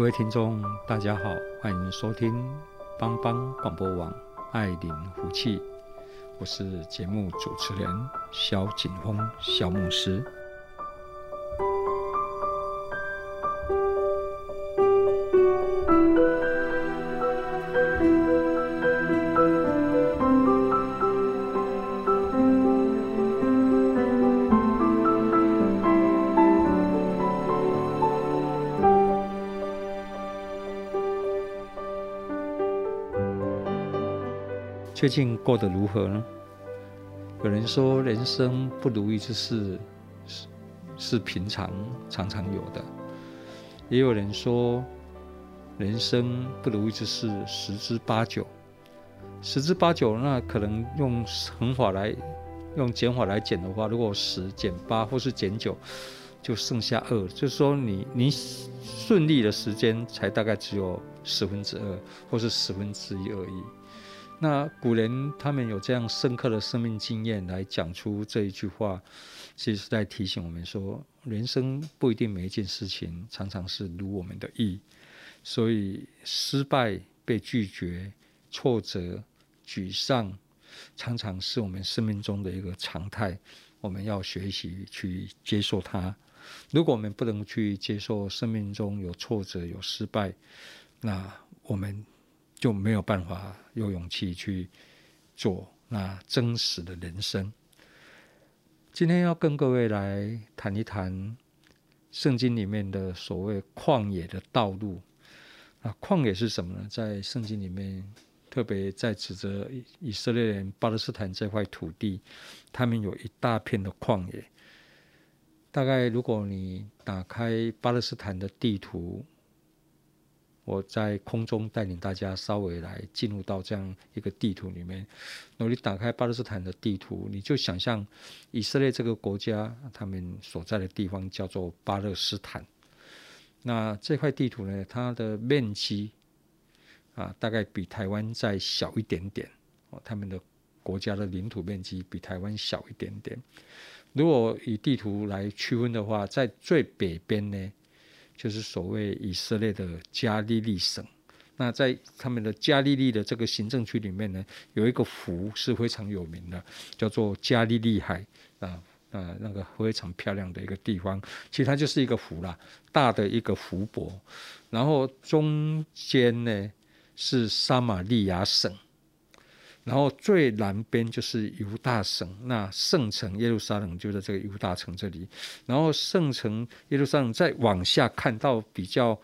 各位听众，大家好，欢迎收听帮帮广播网爱林福气，我是节目主持人萧景峰萧牧师。最近过得如何呢？有人说人生不如意之事是是平常常常有的，也有人说人生不如意之事十之八九。十之八九，那可能用乘法来用减法来减的话，如果十减八或是减九，就剩下二，就是说你你顺利的时间才大概只有十分之二或是十分之一而已。那古人他们有这样深刻的生命经验来讲出这一句话，其实是在提醒我们说，人生不一定每一件事情常常是如我们的意，所以失败、被拒绝、挫折、沮丧，常常是我们生命中的一个常态。我们要学习去接受它。如果我们不能去接受生命中有挫折、有失败，那我们。就没有办法有勇气去做那真实的人生。今天要跟各位来谈一谈圣经里面的所谓旷野的道路。啊，旷野是什么呢？在圣经里面特别在指责以色列人巴勒斯坦这块土地，他们有一大片的旷野。大概如果你打开巴勒斯坦的地图。我在空中带领大家稍微来进入到这样一个地图里面。那你打开巴勒斯坦的地图，你就想象以色列这个国家，他们所在的地方叫做巴勒斯坦。那这块地图呢，它的面积啊，大概比台湾再小一点点。哦，他们的国家的领土面积比台湾小一点点。如果以地图来区分的话，在最北边呢，就是所谓以色列的加利利省，那在他们的加利利的这个行政区里面呢，有一个湖是非常有名的，叫做加利利海啊啊，那个非常漂亮的一个地方。其实它就是一个湖啦，大的一个湖泊，然后中间呢是撒玛利亚省。然后最南边就是犹大省，那圣城耶路撒冷就在这个犹大城这里。然后圣城耶路撒冷再往下看到比较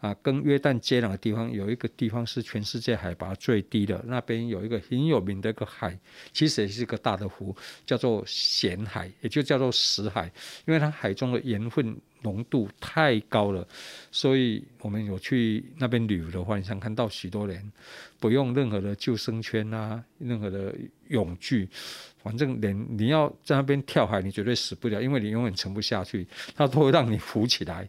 啊，跟约旦接壤的地方，有一个地方是全世界海拔最低的，那边有一个很有名的一个海，其实也是一个大的湖，叫做咸海，也就叫做死海，因为它海中的盐分。浓度太高了，所以我们有去那边旅游的话，你想看到许多人不用任何的救生圈啊，任何的泳具，反正连你要在那边跳海，你绝对死不了，因为你永远沉不下去，它都会让你浮起来。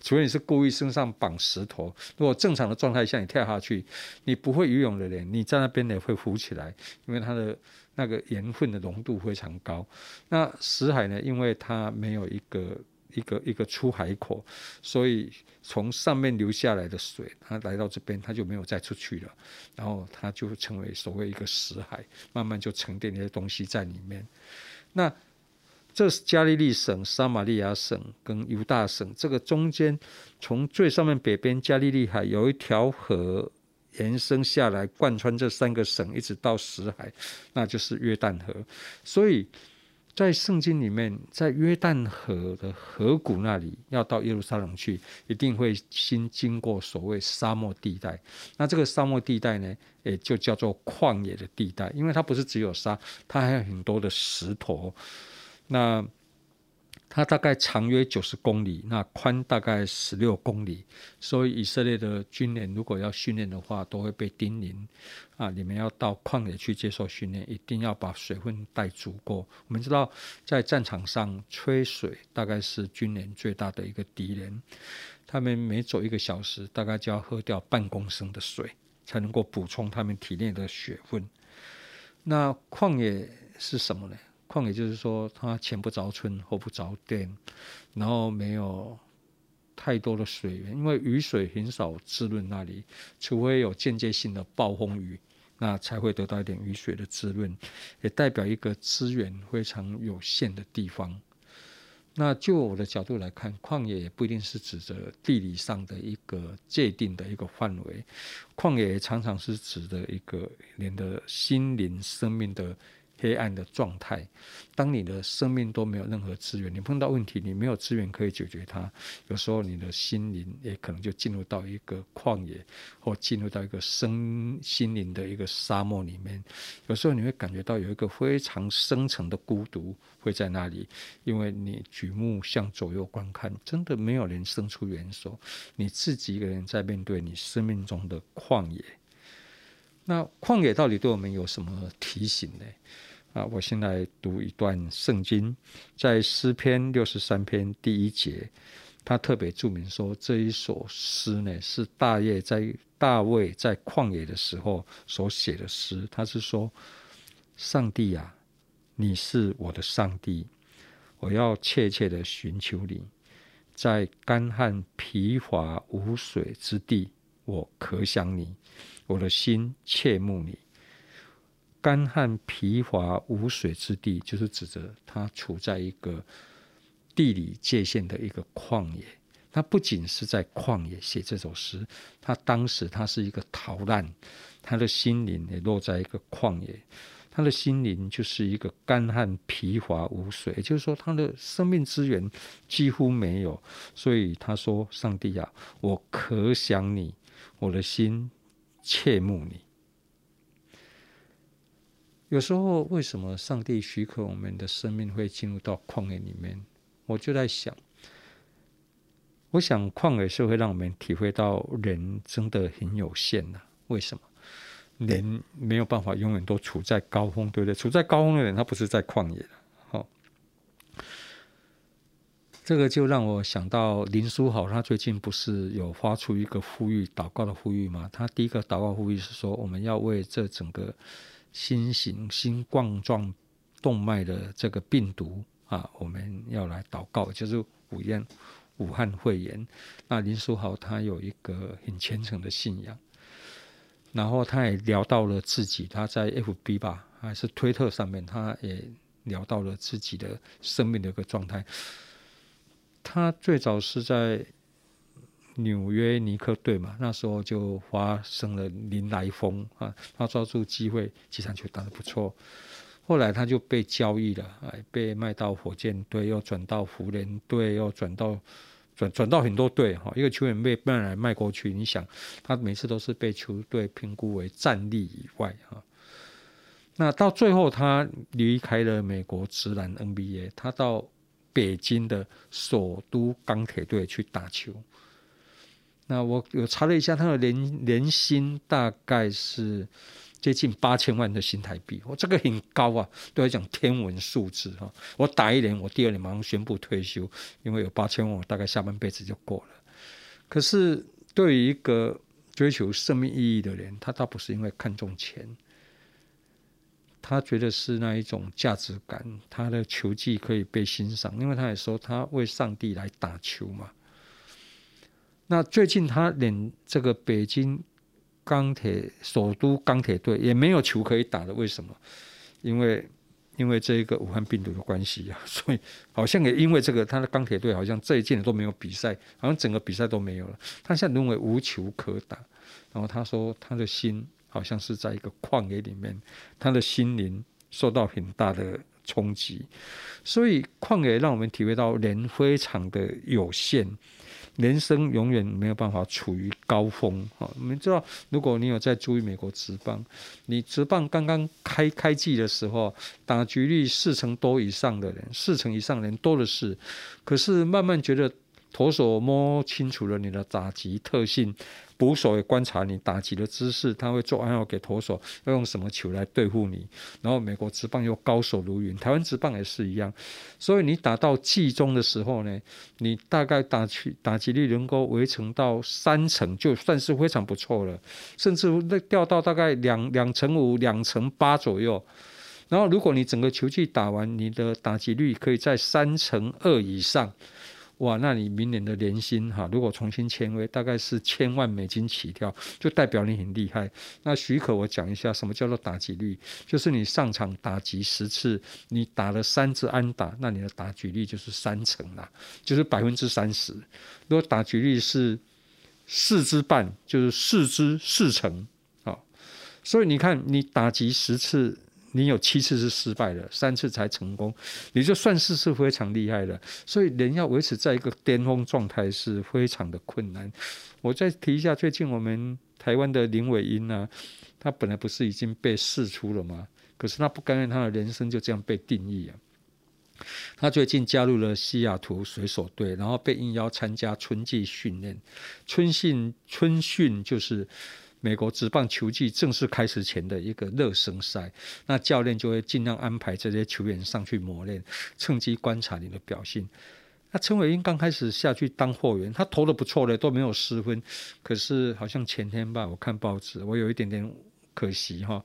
除非你是故意身上绑石头，如果正常的状态下你跳下去，你不会游泳的人，你在那边也会浮起来，因为它的那个盐分的浓度非常高。那死海呢？因为它没有一个。一个一个出海口，所以从上面流下来的水，它来到这边，它就没有再出去了，然后它就成为所谓一个死海，慢慢就沉淀那些东西在里面。那这是加利利省、撒玛利亚省跟犹大省，这个中间从最上面北边加利利海有一条河延伸下来，贯穿这三个省，一直到死海，那就是约旦河。所以在圣经里面，在约旦河的河谷那里，要到耶路撒冷去，一定会先经过所谓沙漠地带。那这个沙漠地带呢，也就叫做旷野的地带，因为它不是只有沙，它还有很多的石头。那它大概长约九十公里，那宽大概十六公里，所以以色列的军人如果要训练的话，都会被叮咛啊，你们要到旷野去接受训练，一定要把水分带足够。我们知道，在战场上缺水大概是军人最大的一个敌人，他们每走一个小时，大概就要喝掉半公升的水，才能够补充他们体内的水分。那旷野是什么呢？旷野就是说，它前不着村后不着店，然后没有太多的水源，因为雨水很少滋润那里，除非有间接性的暴风雨，那才会得到一点雨水的滋润，也代表一个资源非常有限的地方。那就我的角度来看，旷野也不一定是指着地理上的一个界定的一个范围，旷野常常是指的一个人的心灵生命的。黑暗的状态，当你的生命都没有任何资源，你碰到问题，你没有资源可以解决它，有时候你的心灵也可能就进入到一个旷野，或进入到一个生心灵的一个沙漠里面。有时候你会感觉到有一个非常深层的孤独会在那里，因为你举目向左右观看，真的没有人伸出援手，你自己一个人在面对你生命中的旷野。那旷野到底对我们有什么提醒呢？啊，我先来读一段圣经，在诗篇六十三篇第一节，他特别注明说，这一首诗呢是大卫在大卫在旷野的时候所写的诗。他是说：“上帝、啊，你是我的上帝，我要切切的寻求你，在干旱疲乏无水之地，我可想你。”我的心切慕你，干旱疲乏无水之地，就是指着他处在一个地理界限的一个旷野。他不仅是在旷野写这首诗，他当时他是一个逃难，他的心灵也落在一个旷野，他的心灵就是一个干旱疲乏无水，也就是说他的生命资源几乎没有。所以他说：“上帝啊，我可想你，我的心。”切慕你。有时候，为什么上帝许可我们的生命会进入到旷野里面？我就在想，我想旷野是会让我们体会到人真的很有限的。为什么？人没有办法永远都处在高峰，对不对？处在高峰的人，他不是在旷野。这个就让我想到林书豪，他最近不是有发出一个呼吁、祷告的呼吁吗？他第一个祷告呼吁是说，我们要为这整个新型新冠状动脉的这个病毒啊，我们要来祷告，就是武汉武汉肺炎。那林书豪他有一个很虔诚的信仰，然后他也聊到了自己，他在 FB 吧还是推特上面，他也聊到了自己的生命的一个状态。他最早是在纽约尼克队嘛，那时候就发生了林来疯啊，他抓住机会，几场球打得不错。后来他就被交易了，哎，被卖到火箭队，又转到湖人队，又转到转转到很多队哈。一个球员被卖来卖过去，你想他每次都是被球队评估为战力以外哈。那到最后他离开了美国职篮 NBA，他到。北京的首都钢铁队去打球，那我有查了一下，他的年年薪大概是接近八千万的新台币，我这个很高啊，对我讲天文数字哈。我打一年，我第二年马上宣布退休，因为有八千万，我大概下半辈子就过了。可是对于一个追求生命意义的人，他倒不是因为看重钱。他觉得是那一种价值感，他的球技可以被欣赏，因为他也说他为上帝来打球嘛。那最近他连这个北京钢铁首都钢铁队也没有球可以打了，为什么？因为因为这个武汉病毒的关系啊，所以好像也因为这个，他的钢铁队好像这一届都没有比赛，好像整个比赛都没有了。他现在认为无球可打，然后他说他的心。好像是在一个旷野里面，他的心灵受到很大的冲击。所以旷野让我们体会到人非常的有限。人生永远没有办法处于高峰哈！我们知道，如果你有在注意美国职棒，你职棒刚刚开开季的时候，打击率四成多以上的人，四成以上的人多的是，可是慢慢觉得。投手摸清楚了你的打击特性，捕手也观察你打击的姿势，他会做暗号给投手，要用什么球来对付你。然后美国职棒又高手如云，台湾职棒也是一样。所以你打到季中的时候呢，你大概打击打击率能够维成到三成，就算是非常不错了，甚至那掉到大概两两成五、两成八左右。然后如果你整个球季打完，你的打击率可以在三成二以上。哇，那你明年的年薪哈，如果重新签约，大概是千万美金起跳，就代表你很厉害。那许可我讲一下，什么叫做打击率？就是你上场打击十次，你打了三支安打，那你的打击率就是三成啦，就是百分之三十。如果打击率是四支半，就是四支四成。好，所以你看，你打击十次。你有七次是失败的，三次才成功，你就算是是非常厉害的。所以人要维持在一个巅峰状态是非常的困难。我再提一下，最近我们台湾的林伟英呢，他本来不是已经被释出了吗？可是他不甘愿他的人生就这样被定义啊。他最近加入了西雅图水手队，然后被应邀参加春季训练。春训春训就是。美国职棒球季正式开始前的一个热身赛，那教练就会尽量安排这些球员上去磨练，趁机观察你的表现。那陈伟英刚开始下去当货源，他投的不错的，都没有失分。可是好像前天吧，我看报纸，我有一点点可惜哈，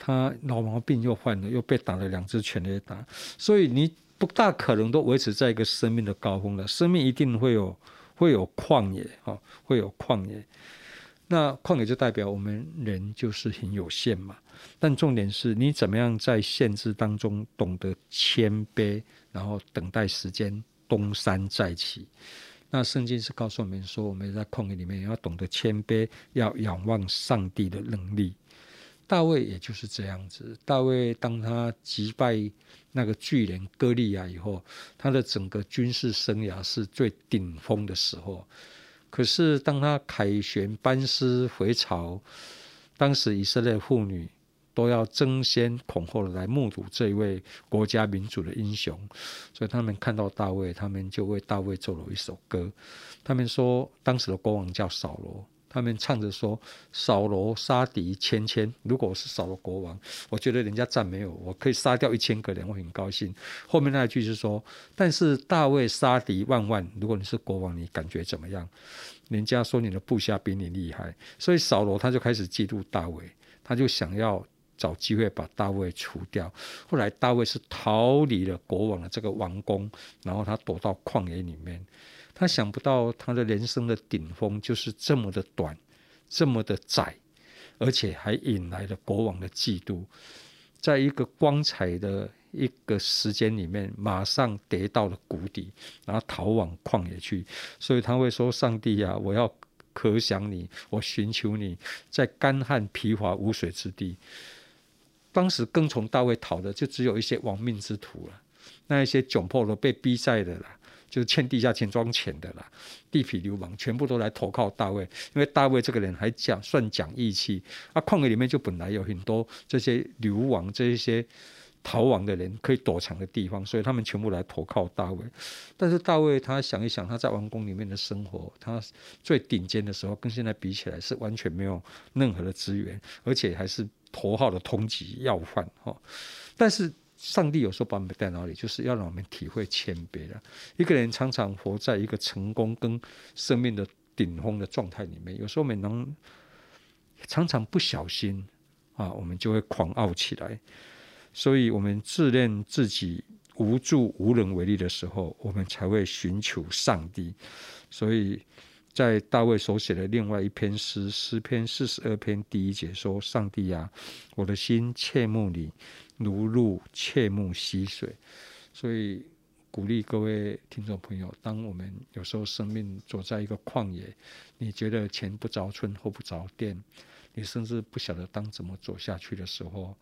他老毛病又犯了，又被打了两支全垒打。所以你不大可能都维持在一个生命的高峰了，生命一定会有会有旷野哈，会有旷野。那旷野就代表我们人就是很有限嘛，但重点是你怎么样在限制当中懂得谦卑，然后等待时间东山再起。那圣经是告诉我们说，我们在旷野里面要懂得谦卑，要仰望上帝的能力。大卫也就是这样子，大卫当他击败那个巨人歌利亚以后，他的整个军事生涯是最顶峰的时候。可是，当他凯旋班师回朝，当时以色列妇女都要争先恐后的来目睹这一位国家民族的英雄，所以他们看到大卫，他们就为大卫做了一首歌。他们说，当时的国王叫扫罗。他们唱着说：“扫罗杀敌千千，如果我是扫罗国王，我觉得人家赞美我，我可以杀掉一千个人，我很高兴。”后面那一句是说：“但是大卫杀敌万万，如果你是国王，你感觉怎么样？人家说你的部下比你厉害，所以扫罗他就开始嫉妒大卫，他就想要找机会把大卫除掉。后来大卫是逃离了国王的这个王宫，然后他躲到旷野里面。”他想不到他的人生的顶峰就是这么的短，这么的窄，而且还引来了国王的嫉妒，在一个光彩的一个时间里面，马上跌到了谷底，然后逃往旷野去。所以他会说：“上帝呀，我要渴想你，我寻求你，在干旱疲乏无水之地。”当时跟从大卫逃的就只有一些亡命之徒了，那一些窘迫的被逼债的了。就是欠地下钱庄钱的啦，地痞流氓全部都来投靠大卫，因为大卫这个人还讲算讲义气。啊，旷野里面就本来有很多这些流亡、这一些逃亡的人可以躲藏的地方，所以他们全部来投靠大卫。但是大卫他想一想，他在王宫里面的生活，他最顶尖的时候，跟现在比起来是完全没有任何的资源，而且还是头号的通缉要犯哈。但是。上帝有时候把我们带到哪里，就是要让我们体会谦卑了。一个人常常活在一个成功跟生命的顶峰的状态里面，有时候我们能常常不小心啊，我们就会狂傲起来。所以，我们自认自己无助、无能为力的时候，我们才会寻求上帝。所以在大卫所写的另外一篇诗，诗篇四十二篇第一节说：“上帝呀，我的心切慕你。”如入切慕溪水，所以鼓励各位听众朋友，当我们有时候生命走在一个旷野，你觉得前不着村后不着店，你甚至不晓得当怎么走下去的时候，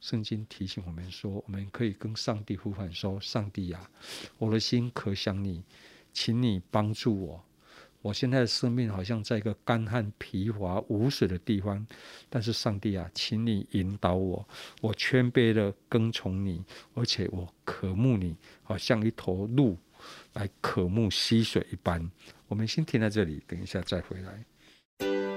圣经提醒我们说，我们可以跟上帝呼唤说：“上帝呀，我的心可想你，请你帮助我。我现在的生命好像在一个干旱、疲乏、无水的地方，但是上帝啊，请你引导我。我谦卑的跟从你，而且我渴慕你，好像一头鹿来渴慕溪水一般。”我们先停在这里，等一下再回来。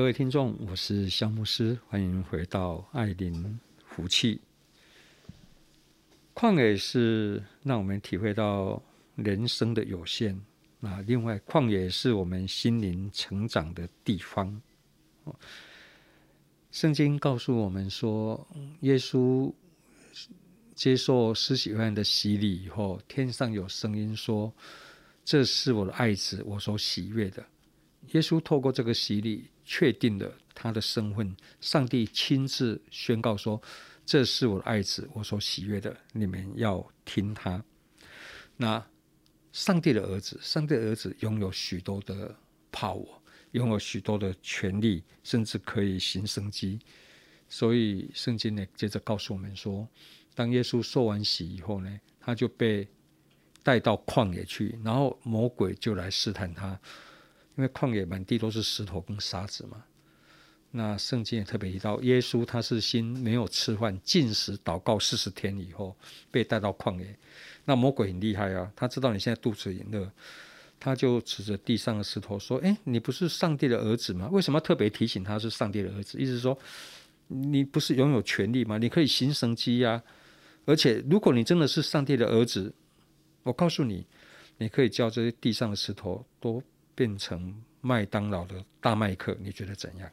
各位听众，我是香牧师，欢迎回到爱邻福气。旷野是让我们体会到人生的有限，那另外旷野是我们心灵成长的地方。圣经告诉我们说，耶稣接受施洗约翰的洗礼以后，天上有声音说：“这是我的爱子，我所喜悦的。”耶稣透过这个洗礼，确定了他的身份。上帝亲自宣告说：“这是我的爱子，我所喜悦的，你们要听他。”那上帝的儿子，上帝的儿子拥有许多的 power，拥有许多的权利，甚至可以行神迹。所以圣经呢，接着告诉我们说，当耶稣受完洗以后呢，他就被带到旷野去，然后魔鬼就来试探他。因为旷野满地都是石头跟沙子嘛，那圣经也特别提到，耶稣他是心没有吃饭，进食祷告四十天以后被带到旷野。那魔鬼很厉害啊，他知道你现在肚子很饿，他就指着地上的石头说：“诶，你不是上帝的儿子吗？为什么特别提醒他是上帝的儿子？意思是说，你不是拥有权力吗？你可以行神迹呀。而且如果你真的是上帝的儿子，我告诉你，你可以叫这些地上的石头都。”变成麦当劳的大麦克，你觉得怎样？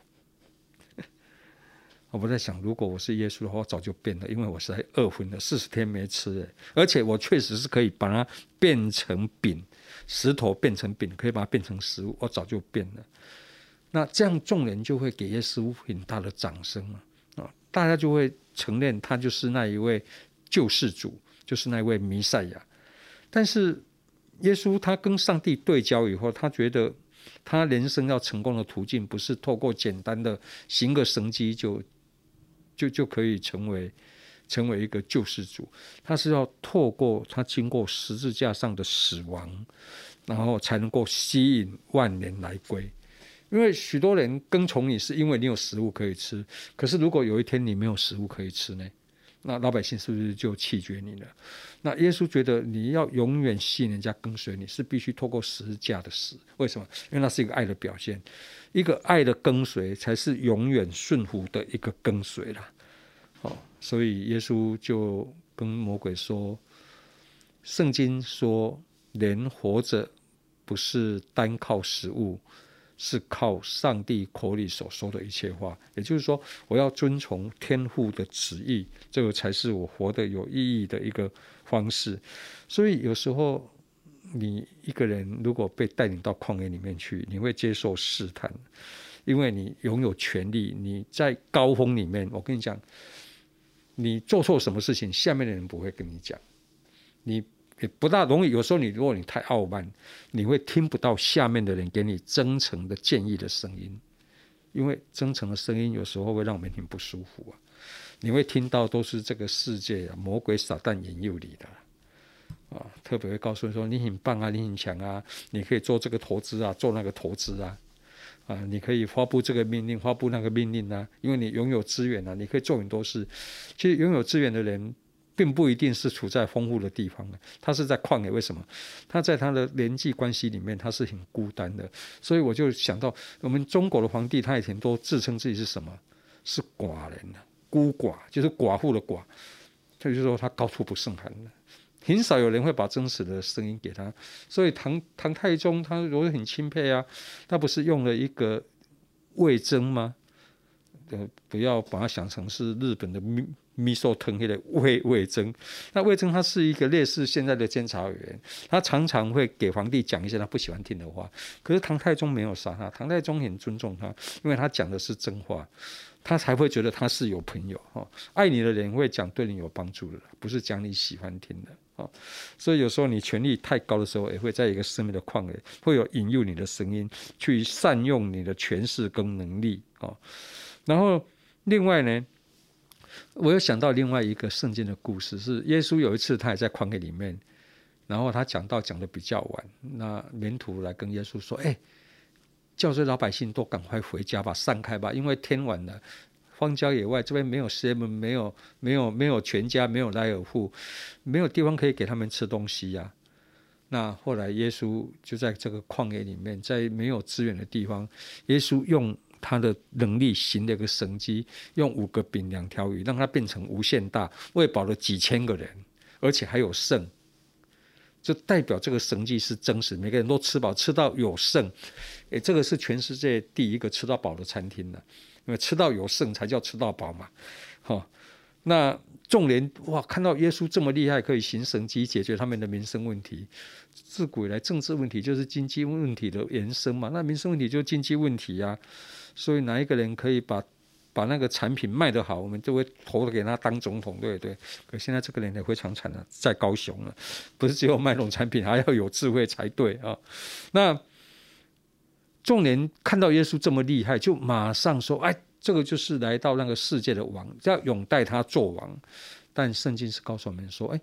我不在想，如果我是耶稣的话，我早就变了，因为我是在饿昏了，四十天没吃，而且我确实是可以把它变成饼，石头变成饼，可以把它变成食物，我早就变了。那这样众人就会给耶稣很大的掌声啊！大家就会承认他就是那一位救世主，就是那位弥赛亚。但是。耶稣他跟上帝对焦以后，他觉得他人生要成功的途径不是透过简单的行个神迹就就就可以成为成为一个救世主，他是要透过他经过十字架上的死亡，然后才能够吸引万人来归。因为许多人跟从你是因为你有食物可以吃，可是如果有一天你没有食物可以吃呢？那老百姓是不是就弃绝你了？那耶稣觉得你要永远吸引人家跟随你，是必须透过十字架的死。为什么？因为那是一个爱的表现，一个爱的跟随才是永远顺服的一个跟随啦。哦，所以耶稣就跟魔鬼说：“圣经说，人活着不是单靠食物。”是靠上帝口里所说的一切话，也就是说，我要遵从天父的旨意，这个才是我活得有意义的一个方式。所以有时候，你一个人如果被带领到旷野里面去，你会接受试探，因为你拥有权力，你在高峰里面。我跟你讲，你做错什么事情，下面的人不会跟你讲，你。也不大容易。有时候你如果你太傲慢，你会听不到下面的人给你真诚的建议的声音，因为真诚的声音有时候会让我们很不舒服啊。你会听到都是这个世界啊，魔鬼撒旦引诱你的啊，特别会告诉你说你很棒啊，你很强啊，你可以做这个投资啊，做那个投资啊，啊，你可以发布这个命令，发布那个命令啊，因为你拥有资源啊，你可以做很多事。其实拥有资源的人。并不一定是处在丰富的地方的，他是在旷野。为什么？他在他的人际关系里面，他是很孤单的。所以我就想到，我们中国的皇帝，他以前都自称自己是什么？是寡人呢？孤寡就是寡妇的寡。他就说他高处不胜寒的，很少有人会把真实的声音给他。所以唐唐太宗，他我很钦佩啊，他不是用了一个魏征吗？呃，不要把它想成是日本的秘密授藤黑的魏魏征。那魏征他是一个类似现在的监察委员，他常常会给皇帝讲一些他不喜欢听的话。可是唐太宗没有杀他，唐太宗很尊重他，因为他讲的是真话，他才会觉得他是有朋友哈。爱你的人会讲对你有帮助的，不是讲你喜欢听的啊。所以有时候你权力太高的时候，也会在一个生命的旷野，会有引诱你的声音，去善用你的权势跟能力啊。然后，另外呢，我又想到另外一个圣经的故事，是耶稣有一次他也在旷野里面，然后他讲道讲得比较晚，那门徒来跟耶稣说：“哎，叫这老百姓都赶快回家吧，散开吧，因为天晚了，荒郊野外这边没有 seven，没有没有没有全家，没有莱尔户，没有地方可以给他们吃东西呀。”那后来耶稣就在这个旷野里面，在没有资源的地方，耶稣用。他的能力行了一个神迹，用五个饼两条鱼，让它变成无限大，喂饱了几千个人，而且还有剩，就代表这个神迹是真实，每个人都吃饱，吃到有剩。诶，这个是全世界第一个吃到饱的餐厅了，因为吃到有剩才叫吃到饱嘛。哈，那众人哇，看到耶稣这么厉害，可以行神迹解决他们的民生问题。自古以来，政治问题就是经济问题的延伸嘛。那民生问题就是经济问题呀、所以哪一个人可以把把那个产品卖得好，我们就会投给他当总统，对不对？可现在这个人也非常惨了，在高雄了，不是只有卖农产品，还要有智慧才对啊。那众人看到耶稣这么厉害，就马上说：“哎，这个就是来到那个世界的王，要拥戴他做王。”但圣经是告诉我们说：“哎，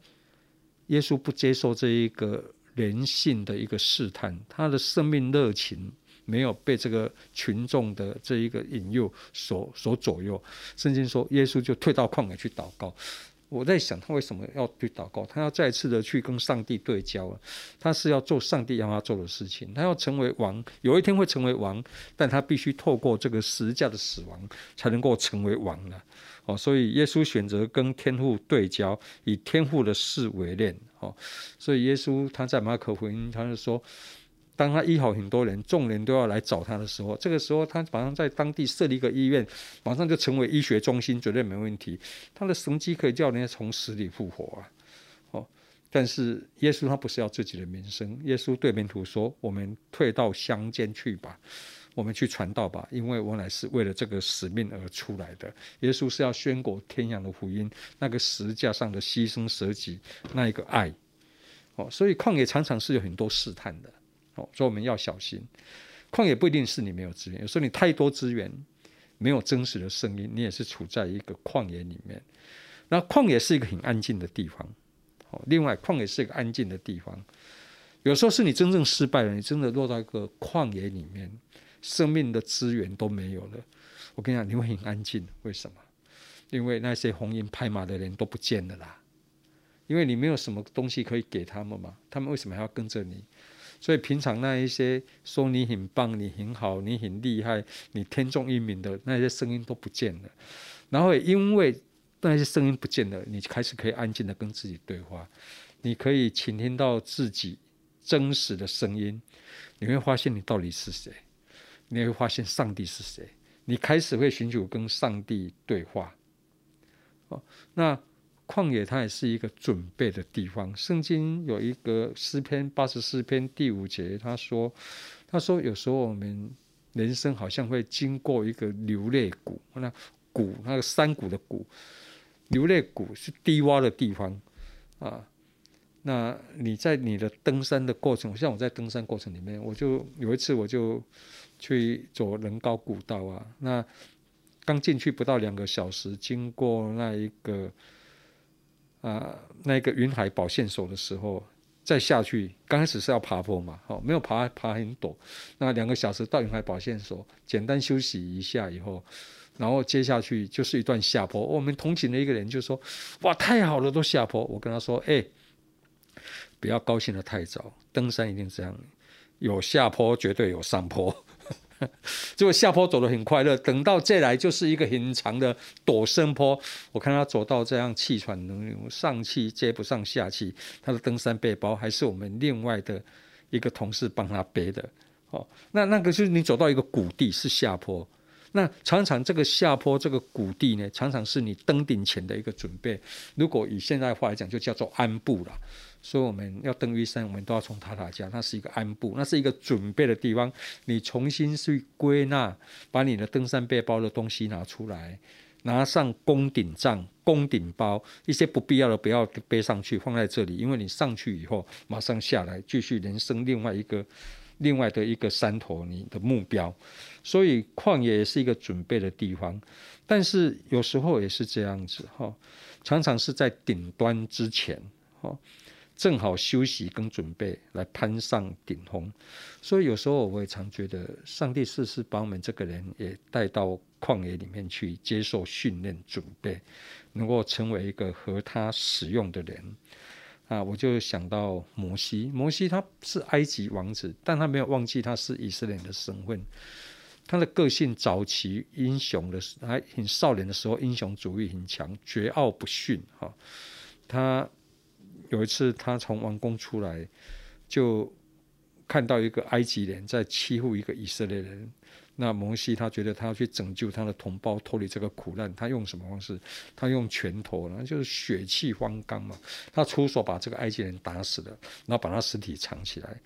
耶稣不接受这一个人性的一个试探，他的生命热情。”没有被这个群众的这一个引诱所所左右，圣经说耶稣就退到旷野去祷告。我在想他为什么要去祷告？他要再次的去跟上帝对焦了。他是要做上帝让他做的事情，他要成为王，有一天会成为王，但他必须透过这个十字架的死亡才能够成为王了。哦，所以耶稣选择跟天父对焦，以天父的事为念。哦，所以耶稣他在马可福音他就说。当他医好很多人，众人都要来找他的时候，这个时候他马上在当地设立一个医院，马上就成为医学中心，绝对没问题。他的神迹可以叫人家从死里复活啊！哦，但是耶稣他不是要自己的名声，耶稣对门徒说：“我们退到乡间去吧，我们去传道吧，因为我乃是为了这个使命而出来的。”耶稣是要宣告天养的福音，那个十字架上的牺牲舍己，那一个爱。哦，所以旷野常常是有很多试探的。哦，所以我们要小心，旷野不一定是你没有资源，有时候你太多资源，没有真实的声音，你也是处在一个旷野里面。那旷野是一个很安静的地方。哦，另外，旷野是一个安静的地方。有时候是你真正失败了，你真的落到一个旷野里面，生命的资源都没有了。我跟你讲，你会很安静，为什么？因为那些红缨拍马的人都不见了啦。因为你没有什么东西可以给他们嘛，他们为什么还要跟着你？所以平常那一些说你很棒、你很好、你很厉害、你天纵英明的那些声音都不见了，然后也因为那些声音不见了，你开始可以安静的跟自己对话，你可以倾听到自己真实的声音，你会发现你到底是谁，你会发现上帝是谁，你开始会寻求跟上帝对话。哦，那。旷野，它也是一个准备的地方。圣经有一个诗篇八十四篇第五节，他说：“他说有时候我们人生好像会经过一个流泪谷，那谷那个山谷的谷，流泪谷是低洼的地方啊。那你在你的登山的过程，像我在登山过程里面，我就有一次我就去走人高古道啊。那刚进去不到两个小时，经过那一个。”啊，那个云海保线索的时候，再下去，刚开始是要爬坡嘛，好，没有爬爬很陡。那两个小时到云海保线所，简单休息一下以后，然后接下去就是一段下坡。我们同行的一个人就说：“哇，太好了，都下坡。”我跟他说：“哎，不要高兴的太早，登山一定这样，有下坡绝对有上坡。” 结果下坡走得很快乐，等到这来就是一个很长的陡升坡。我看他走到这样气喘如牛，上气接不上下气。他的登山背包还是我们另外的一个同事帮他背的。哦，那那个就是你走到一个谷地是下坡，那常常这个下坡这个谷地呢，常常是你登顶前的一个准备。如果以现在话来讲，就叫做安步了。所以我们要登玉山，我们都要从塔塔加，那是一个安步，那是一个准备的地方。你重新去归纳，把你的登山背包的东西拿出来，拿上攻顶杖、攻顶包，一些不必要的不要背上去，放在这里，因为你上去以后，马上下来继续人生另外一个、另外的一个山头，你的目标。所以旷野也是一个准备的地方，但是有时候也是这样子哈，常常是在顶端之前哈。正好休息跟准备来攀上顶峰，所以有时候我也常觉得，上帝是不是把我们这个人也带到旷野里面去接受训练、准备，能够成为一个和他使用的人啊！我就想到摩西，摩西他是埃及王子，但他没有忘记他是以色列人的身份。他的个性早期英雄的时，还很少年的时候，英雄主义很强，桀骜不驯哈，他。有一次，他从王宫出来，就看到一个埃及人在欺负一个以色列人。那摩西他觉得他要去拯救他的同胞脱离这个苦难，他用什么方式？他用拳头，那就是血气方刚嘛。他出手把这个埃及人打死了，然后把他尸体藏起来。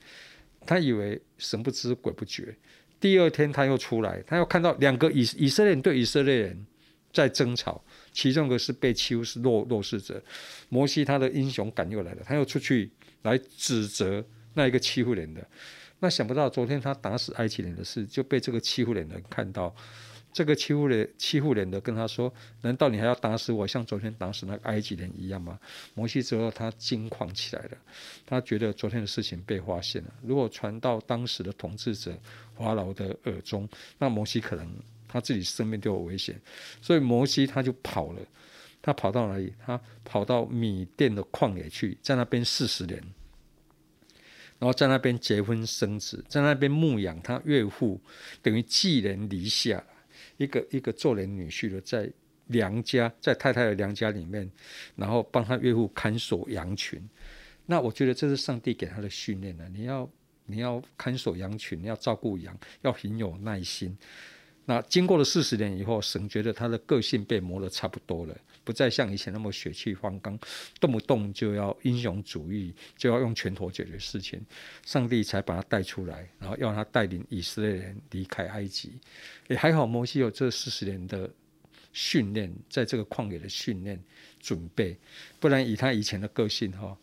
他以为神不知鬼不觉。第二天他又出来，他又看到两个以以色列人对以色列人在争吵，其中一个是被欺负是弱弱势者。摩西他的英雄感又来了，他又出去来指责那一个欺负人的。那想不到，昨天他打死埃及人的事就被这个欺负人的看到。这个欺负人欺负人的跟他说：“难道你还要打死我，像昨天打死那个埃及人一样吗？”摩西之后，他惊慌起来了。他觉得昨天的事情被发现了。如果传到当时的统治者华老的耳中，那摩西可能他自己生命都有危险。所以摩西他就跑了。他跑到哪里？他跑到米甸的旷野去，在那边四十年。然后在那边结婚生子，在那边牧养他岳父，等于寄人篱下，一个一个做人女婿的，在娘家，在太太的娘家里面，然后帮他岳父看守羊群。那我觉得这是上帝给他的训练呢，你要你要看守羊群，你要照顾羊，要很有耐心。那经过了四十年以后，神觉得他的个性被磨得差不多了，不再像以前那么血气方刚，动不动就要英雄主义，就要用拳头解决事情。上帝才把他带出来，然后要他带领以色列人离开埃及。也还好，摩西有这四十年的训练，在这个旷野的训练准备，不然以他以前的个性哈，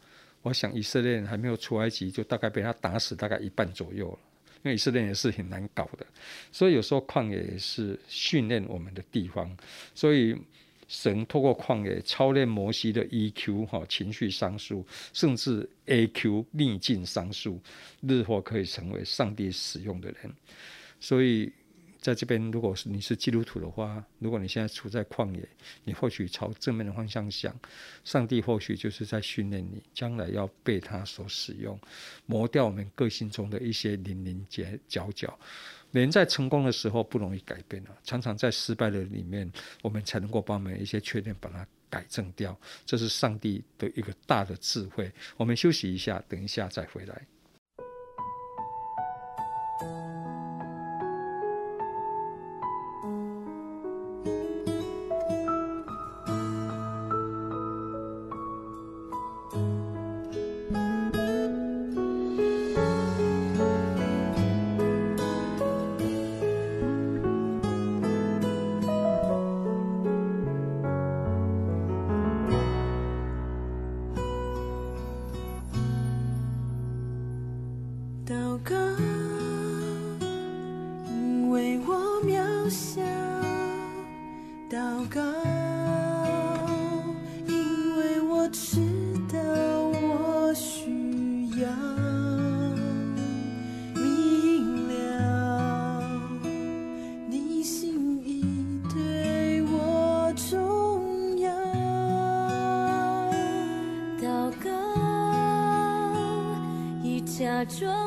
我想以色列人还没有出埃及，就大概被他打死大概一半左右了。因为以色列也是很难搞的，所以有时候旷野也是训练我们的地方。所以神透过旷野操练摩西的 EQ 哈，情绪商数，甚至 AQ 逆境商数，日后可以成为上帝使用的人。所以。在这边，如果是你是基督徒的话，如果你现在处在旷野，你或许朝正面的方向想，上帝或许就是在训练你，将来要被他所使用，磨掉我们个性中的一些棱棱角角。人在成功的时候不容易改变了，常常在失败的里面，我们才能够把我们一些缺点把它改正掉。这是上帝的一个大的智慧。我们休息一下，等一下再回来。就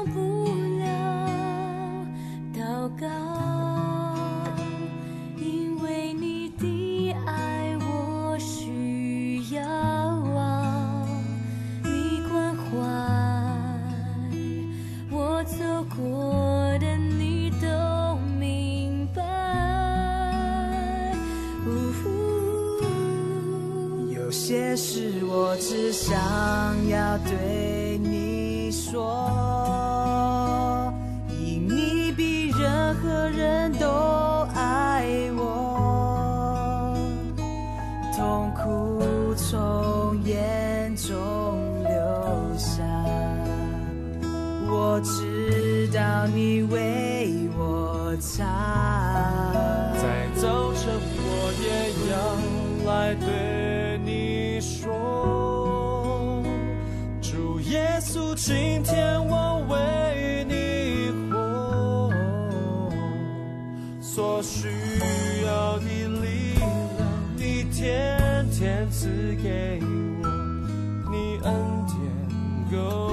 看天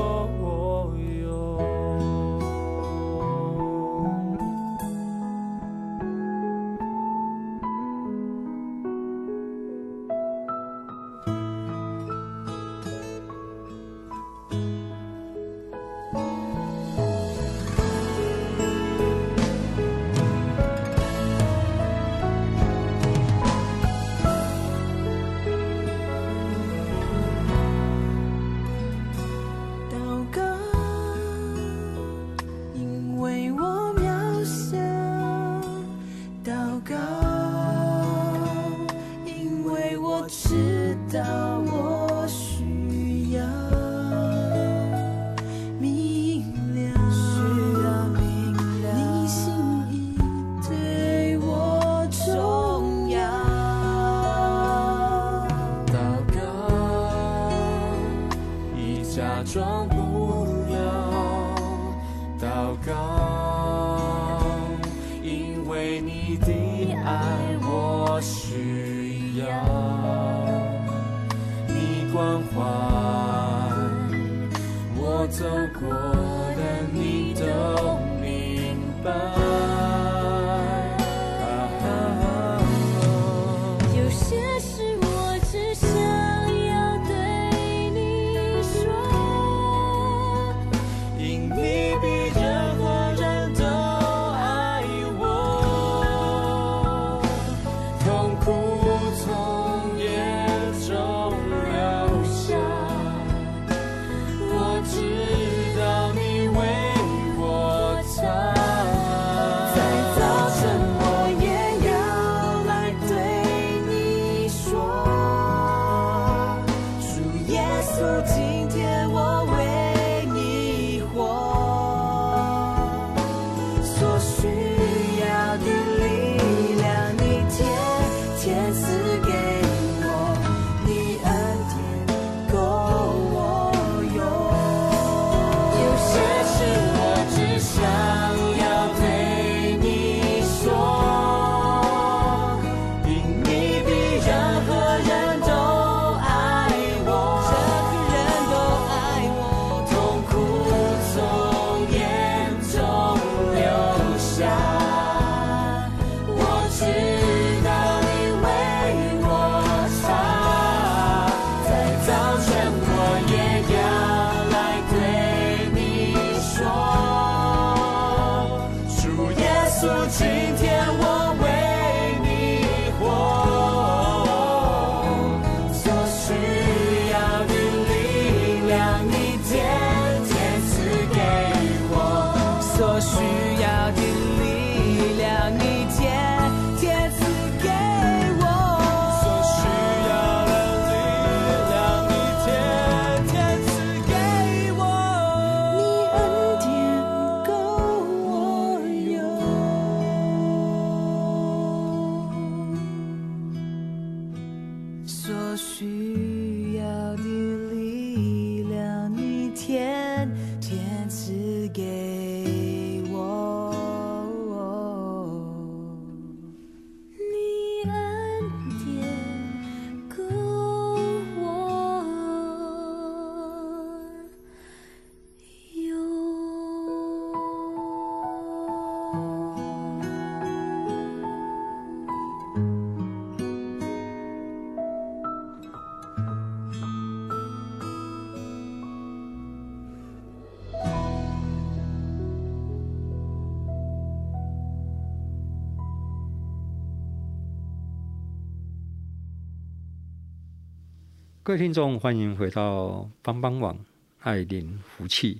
各位听众，欢迎回到帮帮网爱邻福气。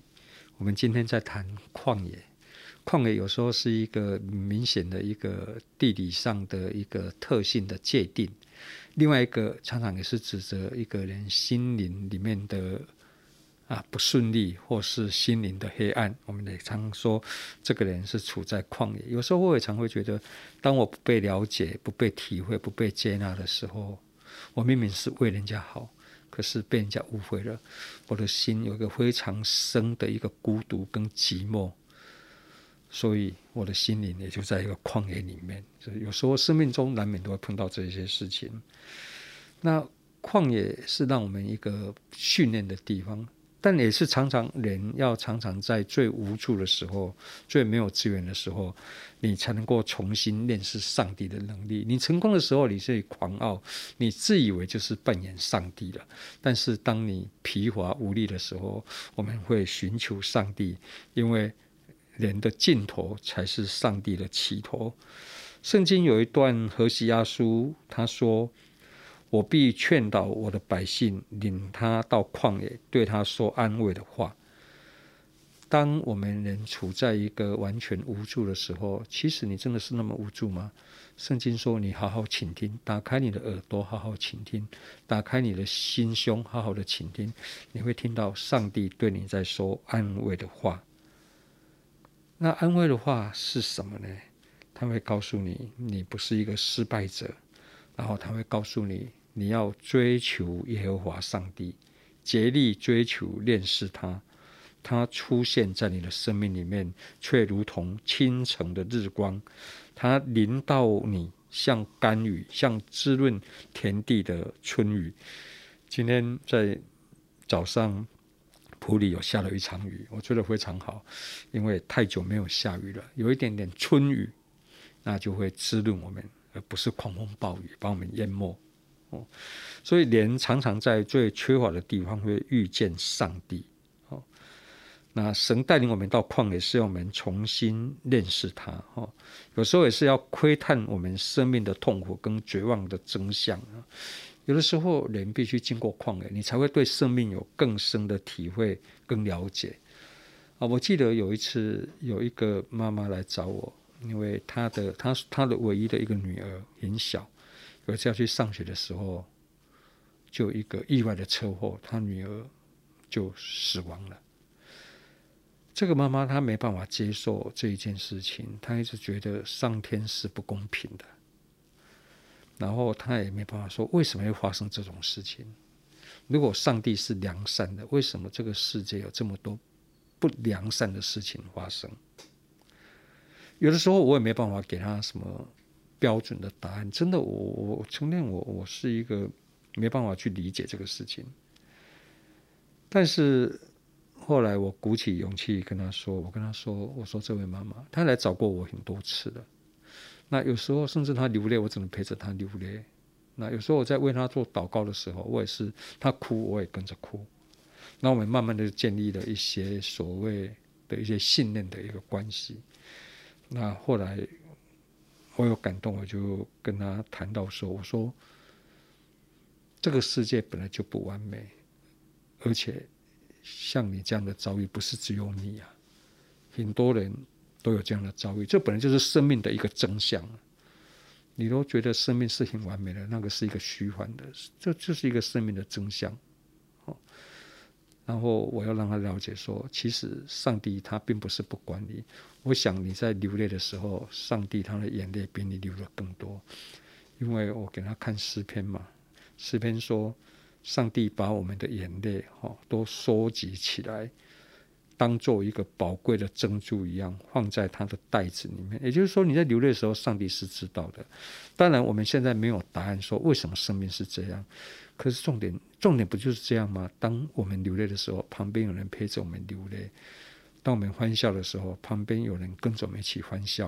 我们今天在谈旷野，旷野有时候是一个明显的一个地理上的一个特性的界定，另外一个常常也是指责一个人心灵里面的啊不顺利，或是心灵的黑暗。我们也常说这个人是处在旷野。有时候我也常会觉得，当我不被了解、不被体会、不被接纳的时候，我明明是为人家好。可是被人家误会了，我的心有一个非常深的一个孤独跟寂寞，所以我的心灵也就在一个旷野里面。所以有时候生命中难免都会碰到这些事情。那旷野是让我们一个训练的地方。但也是常常人要常常在最无助的时候、最没有资源的时候，你才能够重新认识上帝的能力。你成功的时候，你是狂傲，你自以为就是扮演上帝了。但是当你疲乏无力的时候，我们会寻求上帝，因为人的尽头才是上帝的起头。圣经有一段何西阿书，他说。我必劝导我的百姓，领他到旷野，对他说安慰的话。当我们人处在一个完全无助的时候，其实你真的是那么无助吗？圣经说：“你好好倾听，打开你的耳朵，好好倾听，打开你的心胸，好好的倾听，你会听到上帝对你在说安慰的话。”那安慰的话是什么呢？他会告诉你，你不是一个失败者，然后他会告诉你。你要追求耶和华上帝，竭力追求认识他，他出现在你的生命里面，却如同清晨的日光，他临到你，像甘雨，像滋润田地的春雨。今天在早上，埔里有下了一场雨，我觉得非常好，因为太久没有下雨了，有一点点春雨，那就会滋润我们，而不是狂风暴雨把我们淹没。所以人常常在最缺乏的地方会遇见上帝。哦，那神带领我们到旷野，是要我们重新认识他。哦，有时候也是要窥探我们生命的痛苦跟绝望的真相啊。有的时候，人必须经过旷野，你才会对生命有更深的体会、更了解。啊，我记得有一次，有一个妈妈来找我，因为她的她她的唯一的一个女儿很小，可是要去上学的时候，就一个意外的车祸，他女儿就死亡了。这个妈妈她没办法接受这一件事情，她一直觉得上天是不公平的。然后她也没办法说为什么会发生这种事情。如果上帝是良善的，为什么这个世界有这么多不良善的事情发生？有的时候我也没办法给他什么标准的答案。真的，我我承认我我是一个没办法去理解这个事情。但是后来我鼓起勇气跟他说，我跟他说，我说这位妈妈，她来找过我很多次了。那有时候甚至她流泪，我只能陪着他流泪。那有时候我在为他做祷告的时候，我也是他哭，我也跟着哭。那我们慢慢的建立了一些所谓的一些信任的一个关系。那后来我有感动，我就跟他谈到说：“我说这个世界本来就不完美，而且像你这样的遭遇，不是只有你啊，很多人。”都有这样的遭遇，这本来就是生命的一个真相。你都觉得生命是很完美的，那个是一个虚幻的，这就是一个生命的真相。然后我要让他了解说，其实上帝他并不是不管你。我想你在流泪的时候，上帝他的眼泪比你流的更多，因为我给他看诗篇嘛，诗篇说，上帝把我们的眼泪哈都收集起来。当做一个宝贵的珍珠一样，放在他的袋子里面。也就是说，你在流泪的时候，上帝是知道的。当然，我们现在没有答案，说为什么生命是这样。可是重点，重点不就是这样吗？当我们流泪的时候，旁边有人陪着我们流泪。当我们欢笑的时候，旁边有人跟着我们一起欢笑；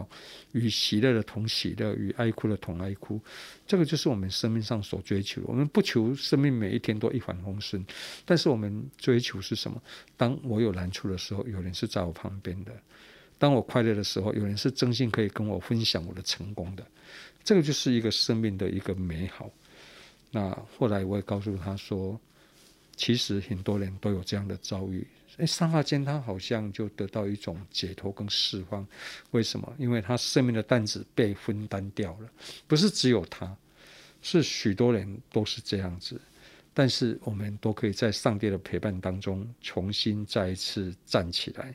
与喜乐的同喜乐，与哀哭的同哀哭。这个就是我们生命上所追求的。我们不求生命每一天都一帆风顺，但是我们追求是什么？当我有难处的时候，有人是在我旁边的；当我快乐的时候，有人是真心可以跟我分享我的成功的。这个就是一个生命的一个美好。那后来我也告诉他说，其实很多人都有这样的遭遇。哎，刹那间，他好像就得到一种解脱跟释放。为什么？因为他生命的担子被分担掉了，不是只有他，是许多人都是这样子。但是我们都可以在上帝的陪伴当中，重新再一次站起来。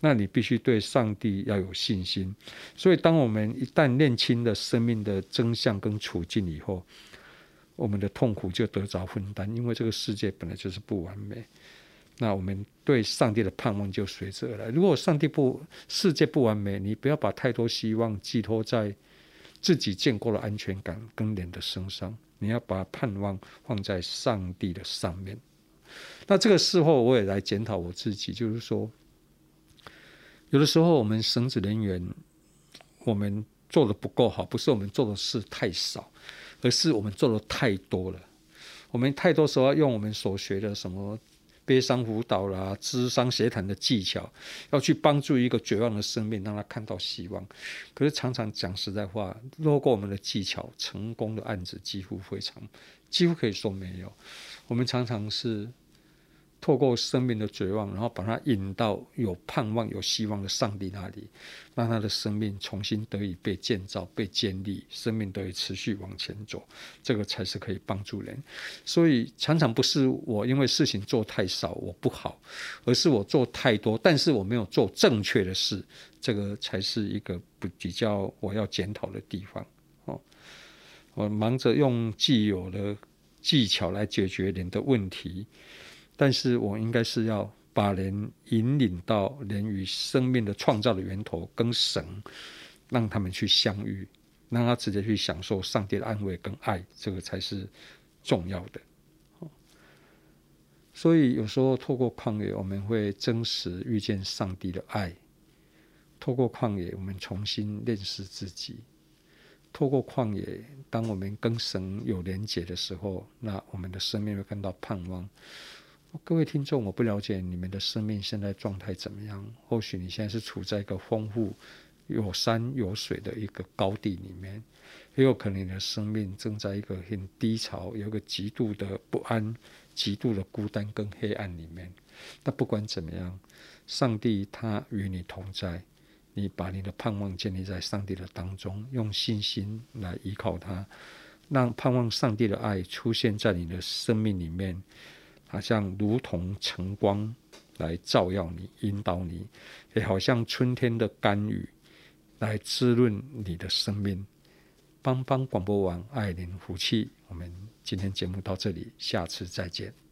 那你必须对上帝要有信心。所以，当我们一旦认清了生命的真相跟处境以后，我们的痛苦就得着分担，因为这个世界本来就是不完美。那我们对上帝的盼望就随之而来。如果上帝不，世界不完美，你不要把太多希望寄托在自己建构的安全感跟人的身上，你要把盼望放在上帝的上面。那这个事后，我也来检讨我自己，就是说，有的时候我们神职人员，我们做的不够好，不是我们做的事太少，可是我们做的太多了。我们太多时候要用我们所学的什么？悲伤辅导啦，智商协谈的技巧，要去帮助一个绝望的生命，让他看到希望。可是常常讲实在话，透过我们的技巧，成功的案子几乎非常，几乎可以说没有。我们常常是。透过生命的绝望，然后把他引到有盼望、有希望的上帝那里，让他的生命重新得以被建造、被建立，生命得以持续往前走，这个才是可以帮助人。所以常常不是我因为事情做太少我不好，而是我做太多，但是我没有做正确的事，这个才是一个不比较我要检讨的地方。哦，我忙着用既有的技巧来解决人的问题。但是我应该是要把人引领到人与生命的创造的源头跟神，让他们去相遇，让他直接去享受上帝的安慰跟爱，这个才是重要的。所以有时候透过旷野，我们会真实遇见上帝的爱；透过旷野，我们重新认识自己；透过旷野，当我们跟神有连结的时候，那我们的生命会看到盼望。各位听众，我不了解你们的生命现在状态怎么样？或许你现在是处在一个丰富、有山有水的一个高地里面，也有可能你的生命正在一个很低潮，有一个极度的不安。极度的孤单跟黑暗里面，那不管怎么样，上帝他与你同在。你把你的盼望建立在上帝的当中，用信心来依靠他，让盼望上帝的爱出现在你的生命里面，好像如同晨光来照耀你、引导你，也好像春天的甘雨来滋润你的生命。帮帮广播网爱您福气，我们今天节目到这里，下次再见。